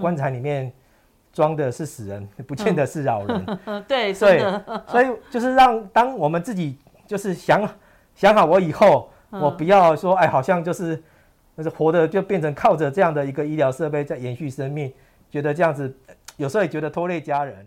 棺材里面装的是死人，不见得是老人。嗯、对，对，所以就是让当我们自己就是想想好，我以后我不要说，哎，好像就是就是活的就变成靠着这样的一个医疗设备在延续生命，觉得这样子有时候也觉得拖累家人。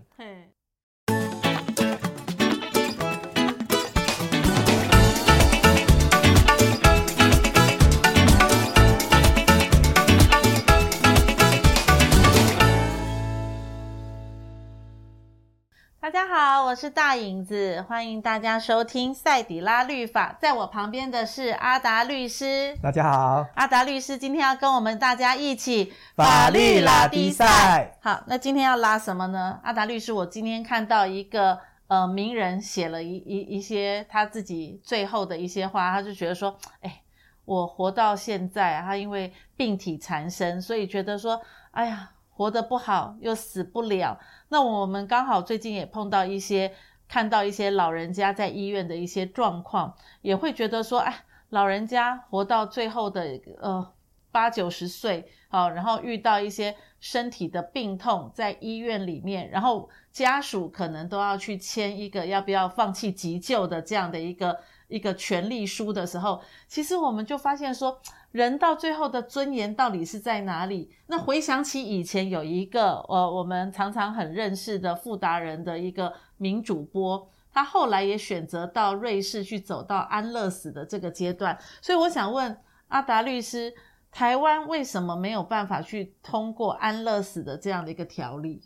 好，我是大影子，欢迎大家收听赛底拉律法。在我旁边的是阿达律师。大家好，阿达律师今天要跟我们大家一起法律拉低赛。好，那今天要拉什么呢？阿达律师，我今天看到一个呃名人写了一一一些他自己最后的一些话，他就觉得说，哎，我活到现在，他因为病体缠身，所以觉得说，哎呀。活得不好又死不了，那我们刚好最近也碰到一些，看到一些老人家在医院的一些状况，也会觉得说，哎，老人家活到最后的呃八九十岁，好，然后遇到一些身体的病痛在医院里面，然后家属可能都要去签一个要不要放弃急救的这样的一个一个权利书的时候，其实我们就发现说。人到最后的尊严到底是在哪里？那回想起以前有一个呃，我们常常很认识的富达人的一个名主播，他后来也选择到瑞士去走到安乐死的这个阶段。所以我想问阿达律师，台湾为什么没有办法去通过安乐死的这样的一个条例？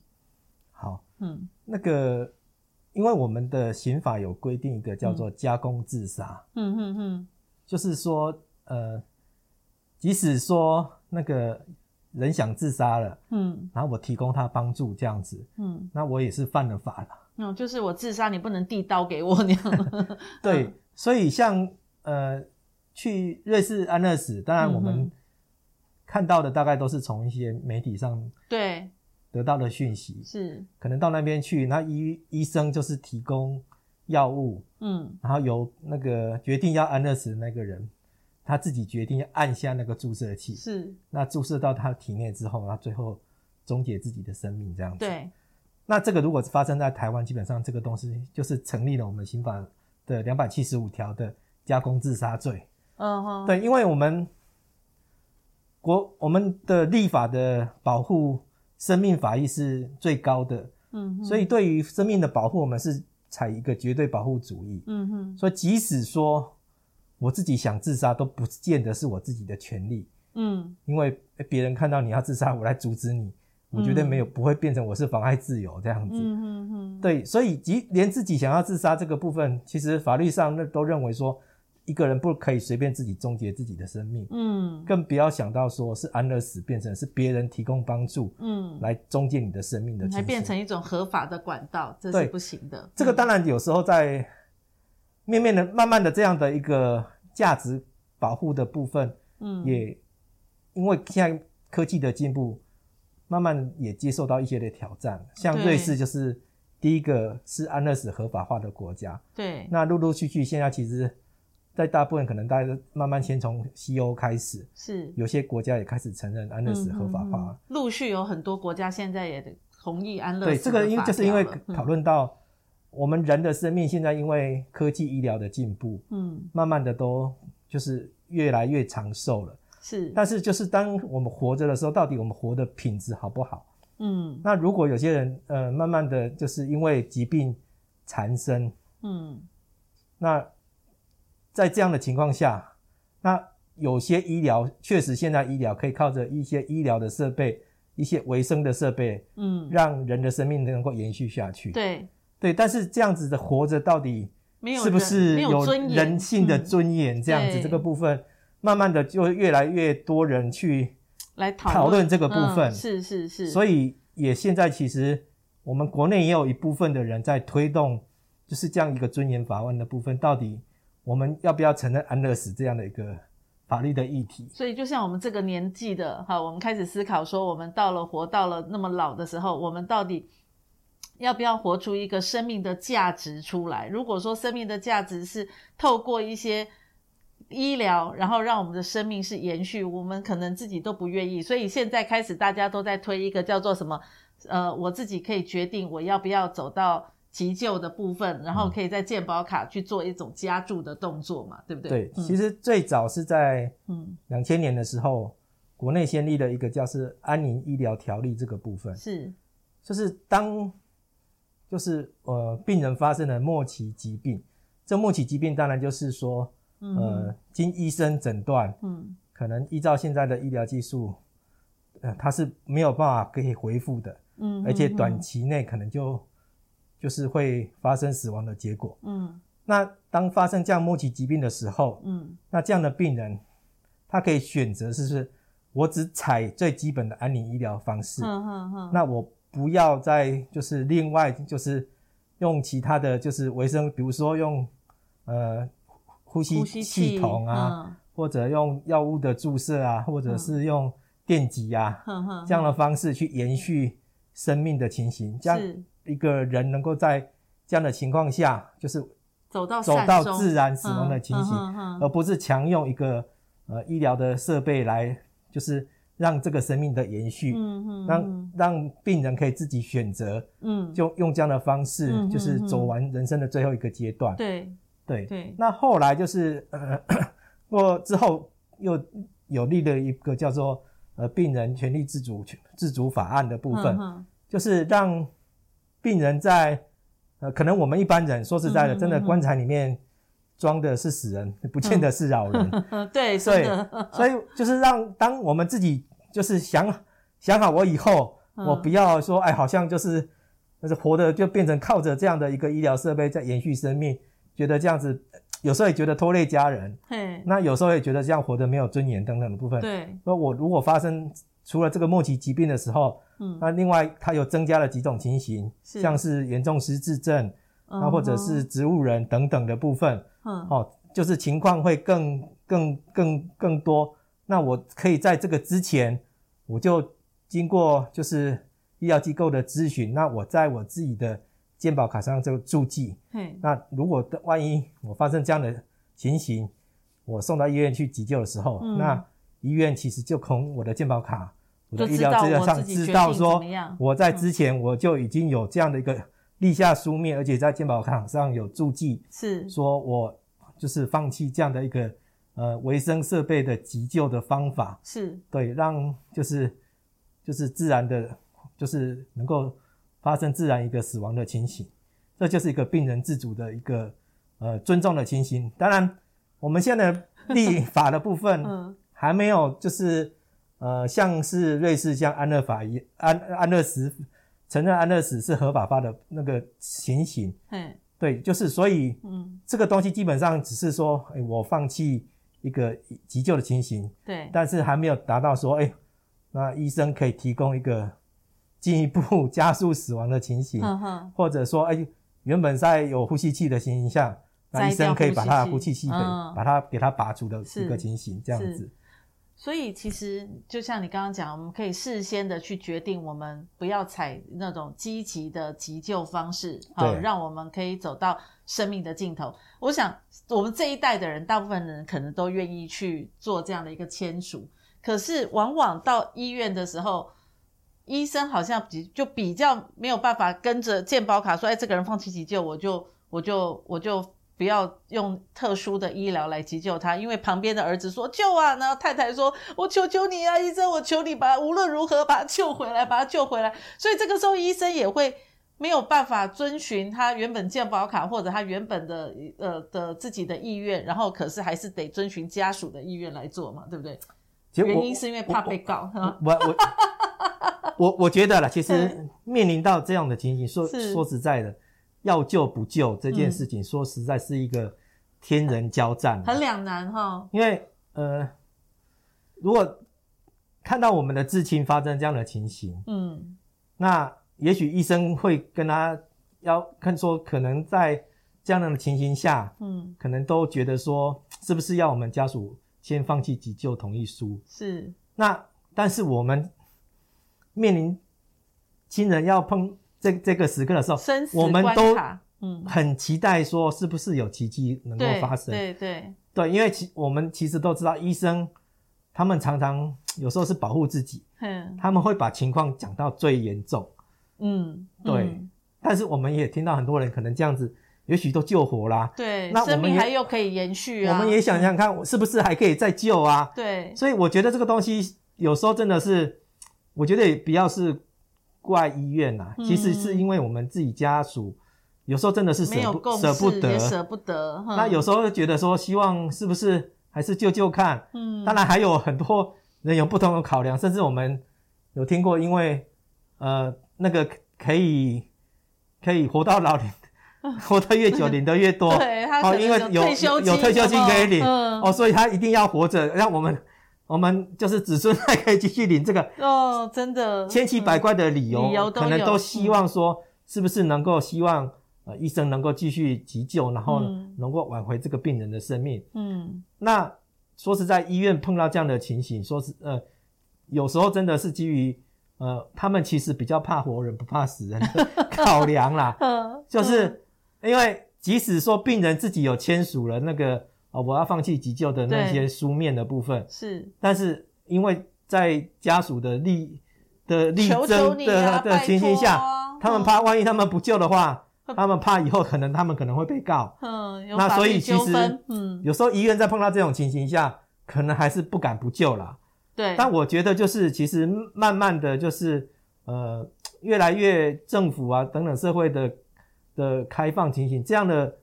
好，嗯，那个因为我们的刑法有规定一个叫做加工自杀，嗯嗯嗯，就是说呃。即使说那个人想自杀了，嗯，然后我提供他帮助这样子，嗯，那我也是犯了法了。嗯，就是我自杀，你不能递刀给我那样。对，嗯、所以像呃去瑞士安乐死，当然我们看到的大概都是从一些媒体上对得到的讯息，是可能到那边去，那医医生就是提供药物，嗯，然后由那个决定要安乐死的那个人。他自己决定按下那个注射器，是那注射到他体内之后，他最后终结自己的生命，这样子。对。那这个如果是发生在台湾，基本上这个东西就是成立了我们刑法的两百七十五条的加工自杀罪。嗯哼。对，因为我们国我们的立法的保护生命法益是最高的，嗯哼，所以对于生命的保护，我们是采一个绝对保护主义。嗯哼。所以即使说。我自己想自杀都不见得是我自己的权利，嗯，因为别人看到你要自杀，我来阻止你，我觉得没有不会变成我是妨碍自由这样子，嗯嗯嗯，对，所以即连自己想要自杀这个部分，其实法律上那都认为说，一个人不可以随便自己终结自己的生命，嗯，更不要想到说是安乐死变成是别人提供帮助，嗯，来终结你的生命的，还变成一种合法的管道，这是不行的。这个当然有时候在。面面的，慢慢的这样的一个价值保护的部分，嗯，也因为现在科技的进步，慢慢也接受到一些的挑战。像瑞士就是第一个是安乐死合法化的国家，对。那陆陆续续现在其实，在大部分可能大家慢慢先从西欧开始，是有些国家也开始承认安乐死合法化。陆续有很多国家现在也同意安乐死。对，这个因为就是因为讨论到。我们人的生命现在因为科技医疗的进步，嗯，慢慢的都就是越来越长寿了。是，但是就是当我们活着的时候，到底我们活的品质好不好？嗯，那如果有些人呃，慢慢的就是因为疾病缠身，嗯，那在这样的情况下，那有些医疗确实现在医疗可以靠着一些医疗的设备、一些维生的设备，嗯，让人的生命能够延续下去。对。对，但是这样子的活着到底是不是有人性的尊严？这样子这个部分，慢慢的就越来越多人去来讨论这个部分。是是是。所以也现在其实我们国内也有一部分的人在推动，就是这样一个尊严法案的部分，到底我们要不要承认安乐死这样的一个法律的议题？所以就像我们这个年纪的哈，我们开始思考说，我们到了活到了那么老的时候，我们到底。要不要活出一个生命的价值出来？如果说生命的价值是透过一些医疗，然后让我们的生命是延续，我们可能自己都不愿意。所以现在开始，大家都在推一个叫做什么？呃，我自己可以决定我要不要走到急救的部分，然后可以在健保卡去做一种加注的动作嘛，对不对？对，嗯、其实最早是在嗯两千年的时候，嗯、国内先立了一个叫是安宁医疗条例这个部分，是，就是当就是呃病人发生了末期疾病，这末期疾病当然就是说。呃，经医生诊断，嗯，可能依照现在的医疗技术，呃，它是没有办法可以恢复的，嗯，而且短。期内可能就就是会发生死亡的结果，嗯，那当发生这样末期疾病的时候，嗯，那这样的病人，他可以选择是不是，我只采最基本的安宁医疗方式，嗯嗯嗯，那我不要再就是另外就是用其他的就是维生，比如说用呃。呼吸系统啊，嗯、或者用药物的注射啊，或者是用电击啊，嗯、这样的方式去延续生命的情形，这样一个人能够在这样的情况下，就是走到走到自然死亡的情形，而不是强用一个呃医疗的设备来，就是让这个生命的延续，嗯、让让病人可以自己选择，嗯，就用这样的方式，就是走完人生的最后一个阶段，对。对。对，那后来就是呃，过之后又有立了一个叫做呃病人权利自主自主法案的部分，嗯、就是让病人在呃可能我们一般人说实在的，真的棺材里面装的是死人，嗯、不见得是老人。嗯、对，所以所以就是让当我们自己就是想想好我以后、嗯、我不要说哎，好像就是就是活的就变成靠着这样的一个医疗设备在延续生命。觉得这样子，有时候也觉得拖累家人，嘿那有时候也觉得这样活得没有尊严等等的部分。对，那我如果发生除了这个末期疾病的时候，嗯，那另外它又增加了几种情形，是像是严重失智症，那、嗯、或者是植物人等等的部分，嗯，哦，就是情况会更更更更多。那我可以在这个之前，我就经过就是医疗机构的咨询，那我在我自己的。健保卡上这个注记，嘿那如果万一我发生这样的情形，我送到医院去急救的时候，嗯、那医院其实就从我的健保卡、我的医疗资料上知道说，我在之前我就已经有这样的一个立下书面，嗯、而且在健保卡上有注记，是说我就是放弃这样的一个呃维生设备的急救的方法，是对，让就是就是自然的，就是能够。发生自然一个死亡的情形，这就是一个病人自主的一个呃尊重的情形。当然，我们现在的立法的部分 还没有，就是呃像是瑞士像安乐法一安安乐死承认安乐死是合法化的那个情形。嗯，对，就是所以嗯这个东西基本上只是说，哎，我放弃一个急救的情形。对，但是还没有达到说，哎，那医生可以提供一个。进一步加速死亡的情形，嗯、哼或者说，哎，原本在有呼吸器的情形下，那医生可以把他的呼气器给、嗯、把它给它拔除的一个情形，这样子。所以其实就像你刚刚讲，我们可以事先的去决定，我们不要采那种积极的急救方式，好对，让我们可以走到生命的尽头。我想，我们这一代的人，大部分人可能都愿意去做这样的一个签署，可是往往到医院的时候。医生好像比就比较没有办法跟着健保卡说，哎，这个人放弃急救，我就我就我就不要用特殊的医疗来急救他，因为旁边的儿子说救啊，然后太太说，我求求你啊，医生，我求你把无论如何把他救回来，把他救回来。所以这个时候医生也会没有办法遵循他原本健保卡或者他原本的呃的自己的意愿，然后可是还是得遵循家属的意愿来做嘛，对不对？原因是因为怕被告，我我。我 我觉得啦，其实面临到这样的情形，说说实在的，要救不救这件事情，说实在是一个天人交战，很两难哈。因为呃，如果看到我们的至亲发生这样的情形，嗯，那也许医生会跟他要看说，可能在这样的情形下，嗯，可能都觉得说，是不是要我们家属先放弃急救同意书？是。那但是我们。面临亲人要碰这这个时刻的时候，我们都嗯很期待说是不是有奇迹能够发生？对对对，因为其我们其实都知道，医生他们常常有时候是保护自己，嗯，他们会把情况讲到最严重，嗯，对。嗯、但是我们也听到很多人可能这样子，也许都救活啦，对，那生命还又可以延续啊。我们也想想看，是不是还可以再救啊？对。所以我觉得这个东西有时候真的是，我觉得也不要是怪医院呐、啊，其实是因为我们自己家属。有时候真的是舍不舍不得，舍不得。那有时候觉得说，希望是不是还是救救看？嗯，当然还有很多人有不同的考量，甚至我们有听过，因为呃那个可以可以活到老年，活得越久领得越多。对，他因为有有退休金可以领，哦，所以他一定要活着，让我们我们就是子孙还可以继续领这个。哦，真的，千奇百怪的理由，可能都希望说，是不是能够希望。呃，医生能够继续急救，然后能够挽回这个病人的生命。嗯，那说实在，医院碰到这样的情形，说是呃，有时候真的是基于呃，他们其实比较怕活人不怕死人的考量啦。嗯，就是因为即使说病人自己有签署了那个哦，我要放弃急救的那些书面的部分，是，但是因为在家属的力的力争的的情形下，他们怕万一他们不救的话。他们怕以后可能他们可能会被告，嗯，那所以其实，嗯，有时候医院在碰到这种情形下，可能还是不敢不救啦。对，但我觉得就是其实慢慢的就是呃，越来越政府啊等等社会的的开放情形，这样的，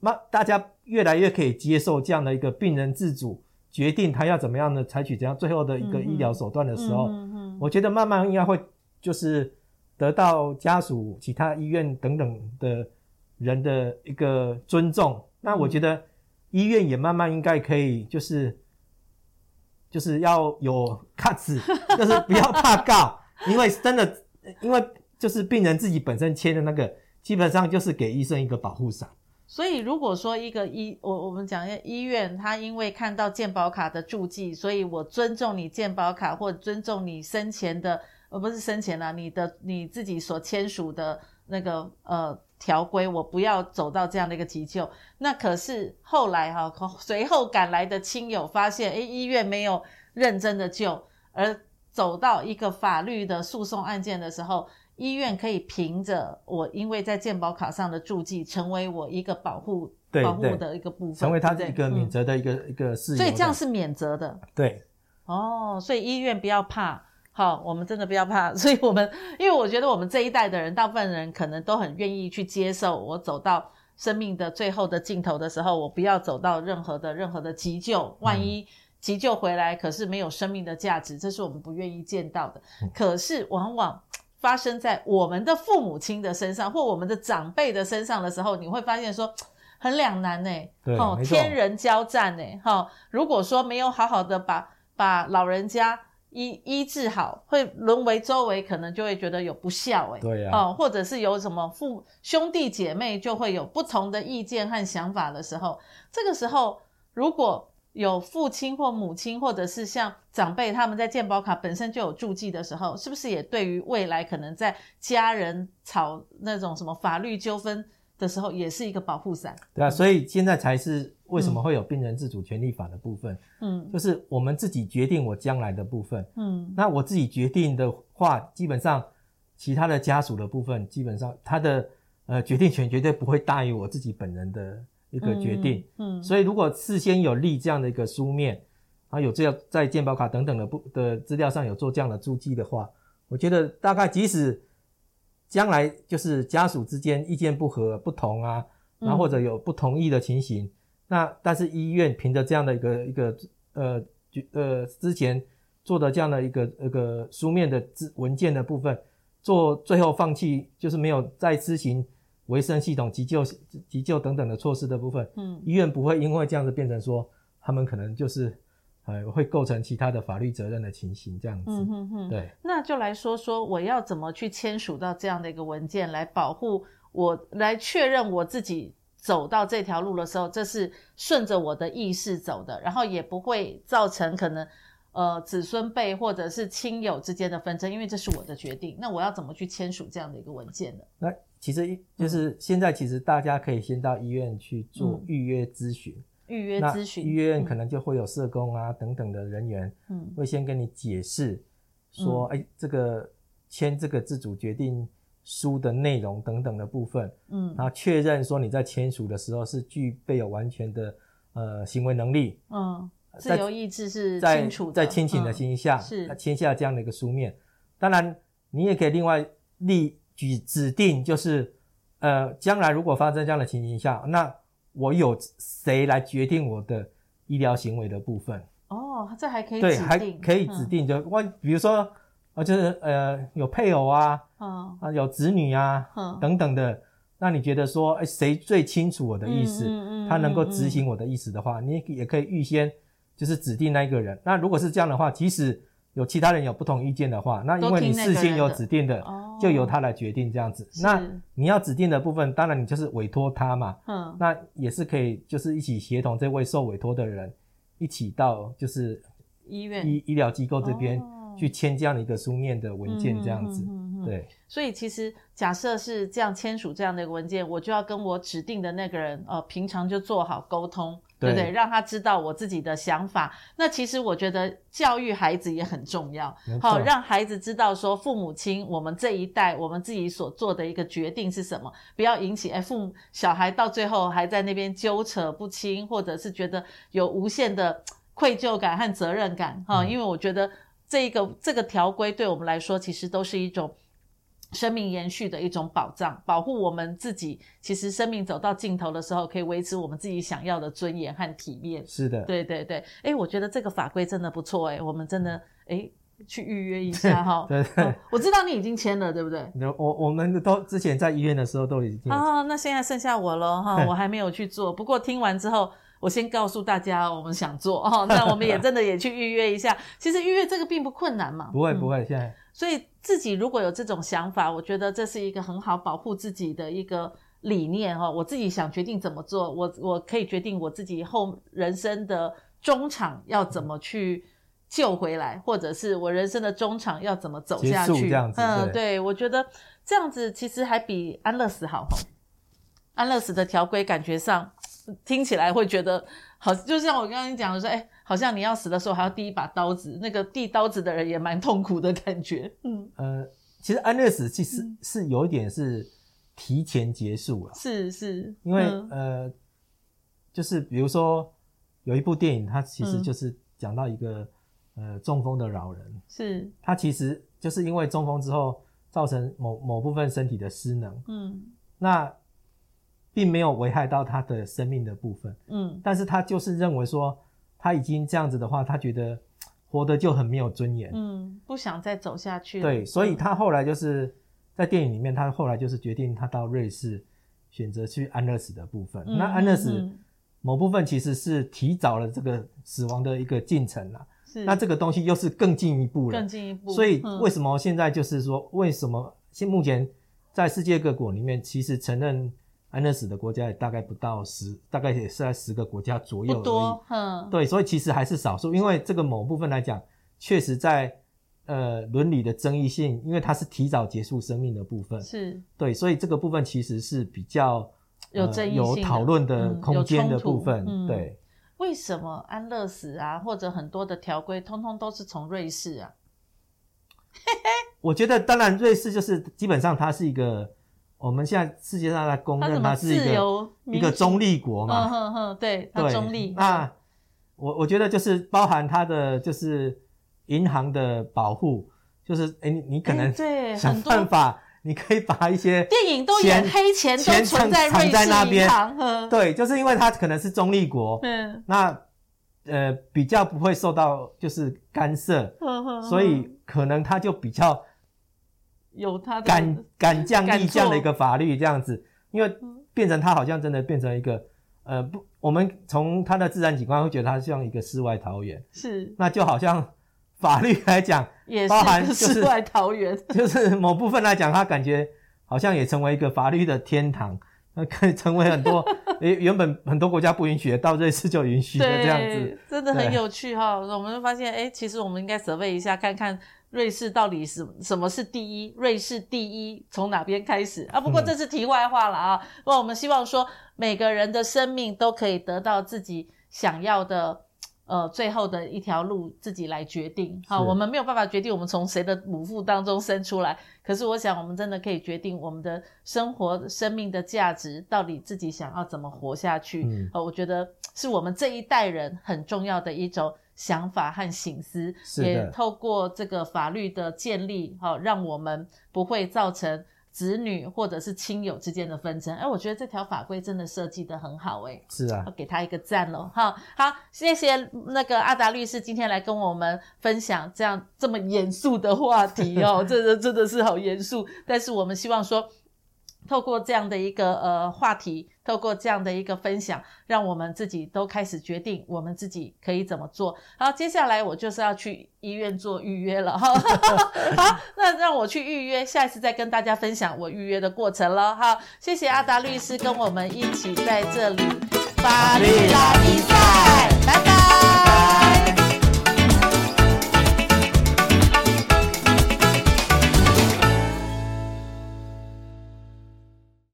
那大家越来越可以接受这样的一个病人自主决定他要怎么样的采取怎样最后的一个医疗手段的时候，嗯嗯，我觉得慢慢应该会就是。得到家属、其他医院等等的人的一个尊重，那我觉得医院也慢慢应该可以，就是就是要有 cuts，就是不要怕告，因为真的，因为就是病人自己本身签的那个，基本上就是给医生一个保护伞。所以如果说一个医，我我们讲一下医院，他因为看到健保卡的注记，所以我尊重你健保卡，或尊重你生前的。而不是生前啊，你的你自己所签署的那个呃条规，我不要走到这样的一个急救。那可是后来哈、啊，随后赶来的亲友发现，诶，医院没有认真的救，而走到一个法律的诉讼案件的时候，医院可以凭着我因为在健保卡上的注记，成为我一个保护保护的一个部分，成为他的一个免责的一个、嗯、一个事。所以这样是免责的。对。哦，所以医院不要怕。好，我们真的不要怕，所以我们，因为我觉得我们这一代的人，大部分人可能都很愿意去接受，我走到生命的最后的尽头的时候，我不要走到任何的任何的急救，万一急救回来，可是没有生命的价值，这是我们不愿意见到的。可是往往发生在我们的父母亲的身上，或我们的长辈的身上的时候，你会发现说 很两难呢，哦，天人交战呢，哈，如果说没有好好的把把老人家。医医治好，会沦为周围可能就会觉得有不孝哎，对呀、啊，哦，或者是有什么父兄弟姐妹就会有不同的意见和想法的时候，这个时候如果有父亲或母亲，或者是像长辈他们在健保卡本身就有注记的时候，是不是也对于未来可能在家人吵那种什么法律纠纷的时候，也是一个保护伞？对啊，所以现在才是。为什么会有病人自主权利法的部分？嗯，就是我们自己决定我将来的部分。嗯，那我自己决定的话，基本上其他的家属的部分，基本上他的呃决定权绝对不会大于我自己本人的一个决定。嗯，嗯，所以如果事先有立这样的一个书面，啊，有这样在健保卡等等的不的资料上有做这样的注记的话，我觉得大概即使将来就是家属之间意见不合、不同啊，然后或者有不同意的情形。那但是医院凭着这样的一个一个呃呃之前做的这样的一个一个书面的文件的部分，做最后放弃就是没有再施行维生系统急救急救等等的措施的部分，嗯，医院不会因为这样子变成说他们可能就是呃会构成其他的法律责任的情形这样子，嗯哼哼，对，那就来说说我要怎么去签署到这样的一个文件来保护我，来确认我自己。走到这条路的时候，这是顺着我的意识走的，然后也不会造成可能呃子孙辈或者是亲友之间的纷争，因为这是我的决定。那我要怎么去签署这样的一个文件呢？那其实就是现在，其实大家可以先到医院去做预约咨询。预约咨询，医院可能就会有社工啊等等的人员，嗯，会先跟你解释说，哎、嗯。欸，这个签这个自主决定书的内容等等的部分，嗯，然后确认说你在签署的时候是具备有完全的呃行为能力，嗯，自由意志是清楚的，在清醒的情形下，嗯、是签下这样的一个书面。当然，你也可以另外立举指定，就是呃，将来如果发生这样的情形下，那我有谁来决定我的医疗行为的部分？哦，这还可以对，还可以指定，就我、嗯、比如说。啊，就是呃，有配偶啊，嗯、啊，有子女啊，嗯、等等的。那你觉得说，哎，谁最清楚我的意思？嗯嗯、他能够执行我的意思的话，嗯、你也可以预先就是指定那一个人。那如果是这样的话，即使有其他人有不同意见的话，那因为你事先有指定的，就由他来决定这样子。那你要指定的部分，当然你就是委托他嘛。嗯，那也是可以，就是一起协同这位受委托的人一起到就是医院医医疗机构这边。哦去签这样的一个书面的文件，这样子，对。所以其实假设是这样签署这样的一个文件，我就要跟我指定的那个人，呃，平常就做好沟通，对不对？让他知道我自己的想法。那其实我觉得教育孩子也很重要，好，让孩子知道说父母亲我们这一代我们自己所做的一个决定是什么，不要引起哎父母小孩到最后还在那边纠扯不清，或者是觉得有无限的愧疚感和责任感，哈、嗯，因为我觉得。这个这个条规对我们来说，其实都是一种生命延续的一种保障，保护我们自己。其实生命走到尽头的时候，可以维持我们自己想要的尊严和体面。是的，对对对。哎，我觉得这个法规真的不错，哎，我们真的哎去预约一下 哈。对。我知道你已经签了，对不对？我我们都之前在医院的时候都已经。啊，那现在剩下我了哈，我还没有去做。不过听完之后。我先告诉大家，我们想做哦，那我们也真的也去预约一下。其实预约这个并不困难嘛，不会不会。现在，所以自己如果有这种想法，我觉得这是一个很好保护自己的一个理念哦。我自己想决定怎么做，我我可以决定我自己后人生的中场要怎么去救回来，或者是我人生的中场要怎么走下去。这样子，嗯，对，我觉得这样子其实还比安乐死好哈。安乐死的条规感觉上。听起来会觉得好，就像我刚刚讲的说，哎，好像你要死的时候还要递一把刀子，那个递刀子的人也蛮痛苦的感觉。嗯，呃，其实安乐死其实是有一点是提前结束了，是是，因为、嗯、呃，就是比如说有一部电影，它其实就是讲到一个、嗯、呃中风的老人，是，他其实就是因为中风之后造成某某部分身体的失能，嗯，那。并没有危害到他的生命的部分，嗯，但是他就是认为说他已经这样子的话，他觉得活得就很没有尊严，嗯，不想再走下去了。对，所以他后来就是在电影里面，他后来就是决定他到瑞士选择去安乐死的部分。嗯，那安乐死某部分其实是提早了这个死亡的一个进程了，是。那这个东西又是更进一步了，更进一步。所以为什么现在就是说，为什么现目前在世界各国里面，其实承认。安乐死的国家也大概不到十，大概也是在十个国家左右而已。不多，嗯，对，所以其实还是少数。因为这个某部分来讲，确实在呃伦理的争议性，因为它是提早结束生命的部分，是对，所以这个部分其实是比较、呃、有争议性、有讨论的空间的部分。嗯、对，为什么安乐死啊，或者很多的条规，通通都是从瑞士啊？我觉得，当然瑞士就是基本上它是一个。我们现在世界上在公认它是一个一个中立国嘛，嗯哼哼，对，它中立。那我我觉得就是包含它的就是银行的保护，就是诶你你可能想办法，你可以把一些电影都演黑钱都存在瑞士银行，对，就是因为它可能是中立国，嗯，那呃比较不会受到就是干涉，所以可能它就比较。有他的敢敢降逆降的一个法律这样子，因为变成他好像真的变成一个呃不，我们从他的自然景观会觉得他像一个世外桃源，是，那就好像法律来讲，也是世外桃源，就是某部分来讲，他感觉好像也成为一个法律的天堂，那可以成为很多诶 原本很多国家不允许的，到瑞士就允许的这样子，真的很有趣哈。我们就发现，诶其实我们应该 survey 一下，看看。瑞士到底是什么是第一？瑞士第一从哪边开始啊？不过这是题外话了啊。那、嗯、我们希望说，每个人的生命都可以得到自己想要的。呃，最后的一条路自己来决定。好，我们没有办法决定我们从谁的母腹当中生出来。可是，我想我们真的可以决定我们的生活、生命的价值到底自己想要怎么活下去。嗯，呃，我觉得是我们这一代人很重要的一种想法和醒思。也透过这个法律的建立，好，让我们不会造成。子女或者是亲友之间的纷争，哎，我觉得这条法规真的设计的很好，哎，是啊，要给他一个赞喽，好，好，谢谢那个阿达律师今天来跟我们分享这样这么严肃的话题哦，这个真的是好严肃，但是我们希望说。透过这样的一个呃话题，透过这样的一个分享，让我们自己都开始决定我们自己可以怎么做。好，接下来我就是要去医院做预约了哈。好，那让我去预约，下一次再跟大家分享我预约的过程了。哈，谢谢阿达律师跟我们一起在这里法律拉力赛。